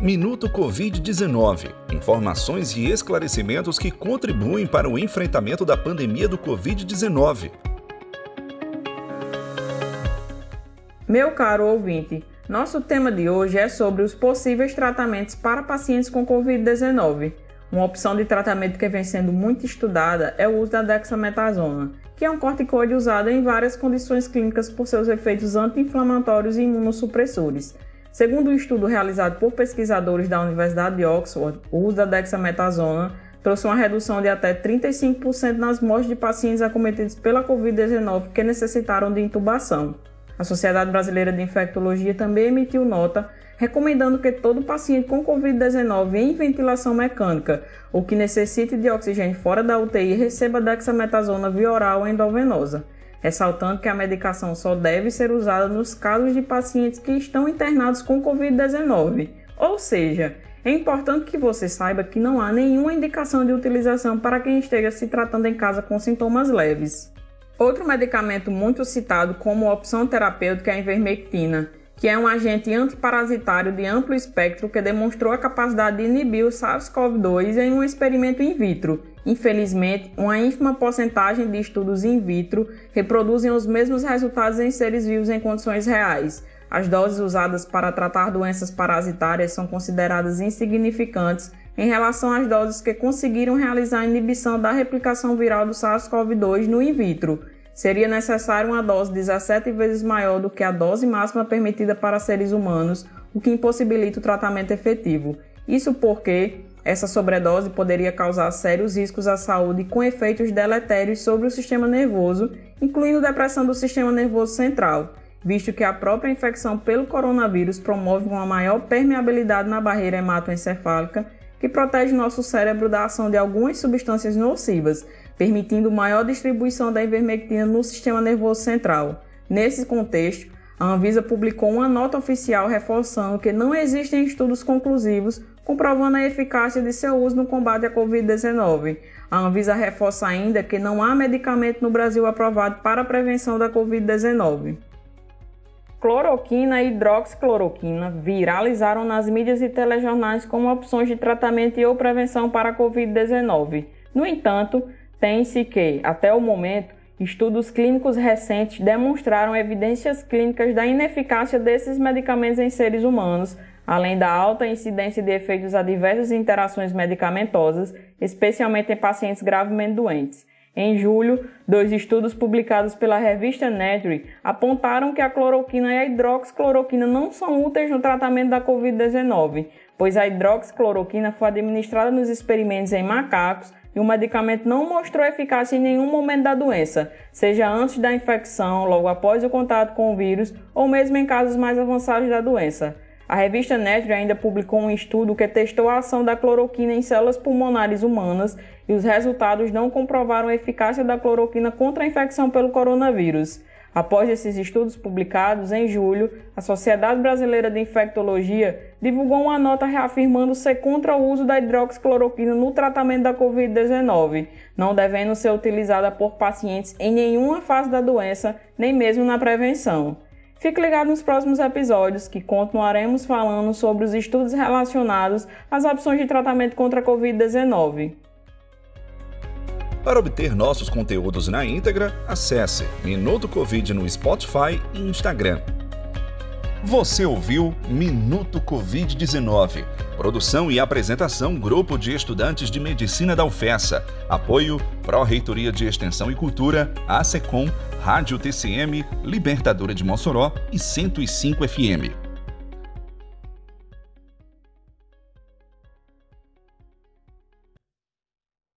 Minuto Covid-19. Informações e esclarecimentos que contribuem para o enfrentamento da pandemia do Covid-19. Meu caro ouvinte, nosso tema de hoje é sobre os possíveis tratamentos para pacientes com Covid-19. Uma opção de tratamento que vem sendo muito estudada é o uso da dexametasona, que é um corticoide usado em várias condições clínicas por seus efeitos anti-inflamatórios e imunossupressores. Segundo um estudo realizado por pesquisadores da Universidade de Oxford, o uso da dexametasona trouxe uma redução de até 35% nas mortes de pacientes acometidos pela Covid-19 que necessitaram de intubação. A Sociedade Brasileira de Infectologia também emitiu nota recomendando que todo paciente com Covid-19 em ventilação mecânica ou que necessite de oxigênio fora da UTI receba dexametasona via oral endovenosa ressaltando que a medicação só deve ser usada nos casos de pacientes que estão internados com Covid-19. Ou seja, é importante que você saiba que não há nenhuma indicação de utilização para quem esteja se tratando em casa com sintomas leves. Outro medicamento muito citado como opção terapêutica é a ivermectina, que é um agente antiparasitário de amplo espectro que demonstrou a capacidade de inibir o SARS-CoV-2 em um experimento in vitro. Infelizmente, uma ínfima porcentagem de estudos in vitro reproduzem os mesmos resultados em seres vivos em condições reais. As doses usadas para tratar doenças parasitárias são consideradas insignificantes em relação às doses que conseguiram realizar a inibição da replicação viral do SARS-CoV-2 no in vitro seria necessária uma dose 17 vezes maior do que a dose máxima permitida para seres humanos, o que impossibilita o tratamento efetivo. Isso porque essa sobredose poderia causar sérios riscos à saúde com efeitos deletérios sobre o sistema nervoso, incluindo depressão do sistema nervoso central, visto que a própria infecção pelo coronavírus promove uma maior permeabilidade na barreira hematoencefálica que protege nosso cérebro da ação de algumas substâncias nocivas, permitindo maior distribuição da ivermectina no sistema nervoso central. Nesse contexto, a Anvisa publicou uma nota oficial reforçando que não existem estudos conclusivos comprovando a eficácia de seu uso no combate à Covid-19. A Anvisa reforça ainda que não há medicamento no Brasil aprovado para a prevenção da Covid-19. Cloroquina e hidroxicloroquina viralizaram nas mídias e telejornais como opções de tratamento e ou prevenção para a Covid-19. No entanto, tem-se que, até o momento, estudos clínicos recentes demonstraram evidências clínicas da ineficácia desses medicamentos em seres humanos, além da alta incidência de efeitos adversos e interações medicamentosas, especialmente em pacientes gravemente doentes. Em julho, dois estudos publicados pela revista Nature apontaram que a cloroquina e a hidroxicloroquina não são úteis no tratamento da Covid-19, pois a hidroxicloroquina foi administrada nos experimentos em macacos e o medicamento não mostrou eficácia em nenhum momento da doença, seja antes da infecção, logo após o contato com o vírus ou mesmo em casos mais avançados da doença. A revista Nature ainda publicou um estudo que testou a ação da cloroquina em células pulmonares humanas e os resultados não comprovaram a eficácia da cloroquina contra a infecção pelo coronavírus. Após esses estudos publicados em julho, a Sociedade Brasileira de Infectologia divulgou uma nota reafirmando ser contra o uso da hidroxicloroquina no tratamento da Covid-19, não devendo ser utilizada por pacientes em nenhuma fase da doença, nem mesmo na prevenção. Fique ligado nos próximos episódios que continuaremos falando sobre os estudos relacionados às opções de tratamento contra a Covid-19. Para obter nossos conteúdos na íntegra, acesse Minuto Covid no Spotify e Instagram. Você ouviu Minuto Covid-19. Produção e apresentação Grupo de Estudantes de Medicina da UFESA. Apoio Pró-Reitoria de Extensão e Cultura, ASECOM, Rádio TCM, Libertadora de Mossoró e 105 FM.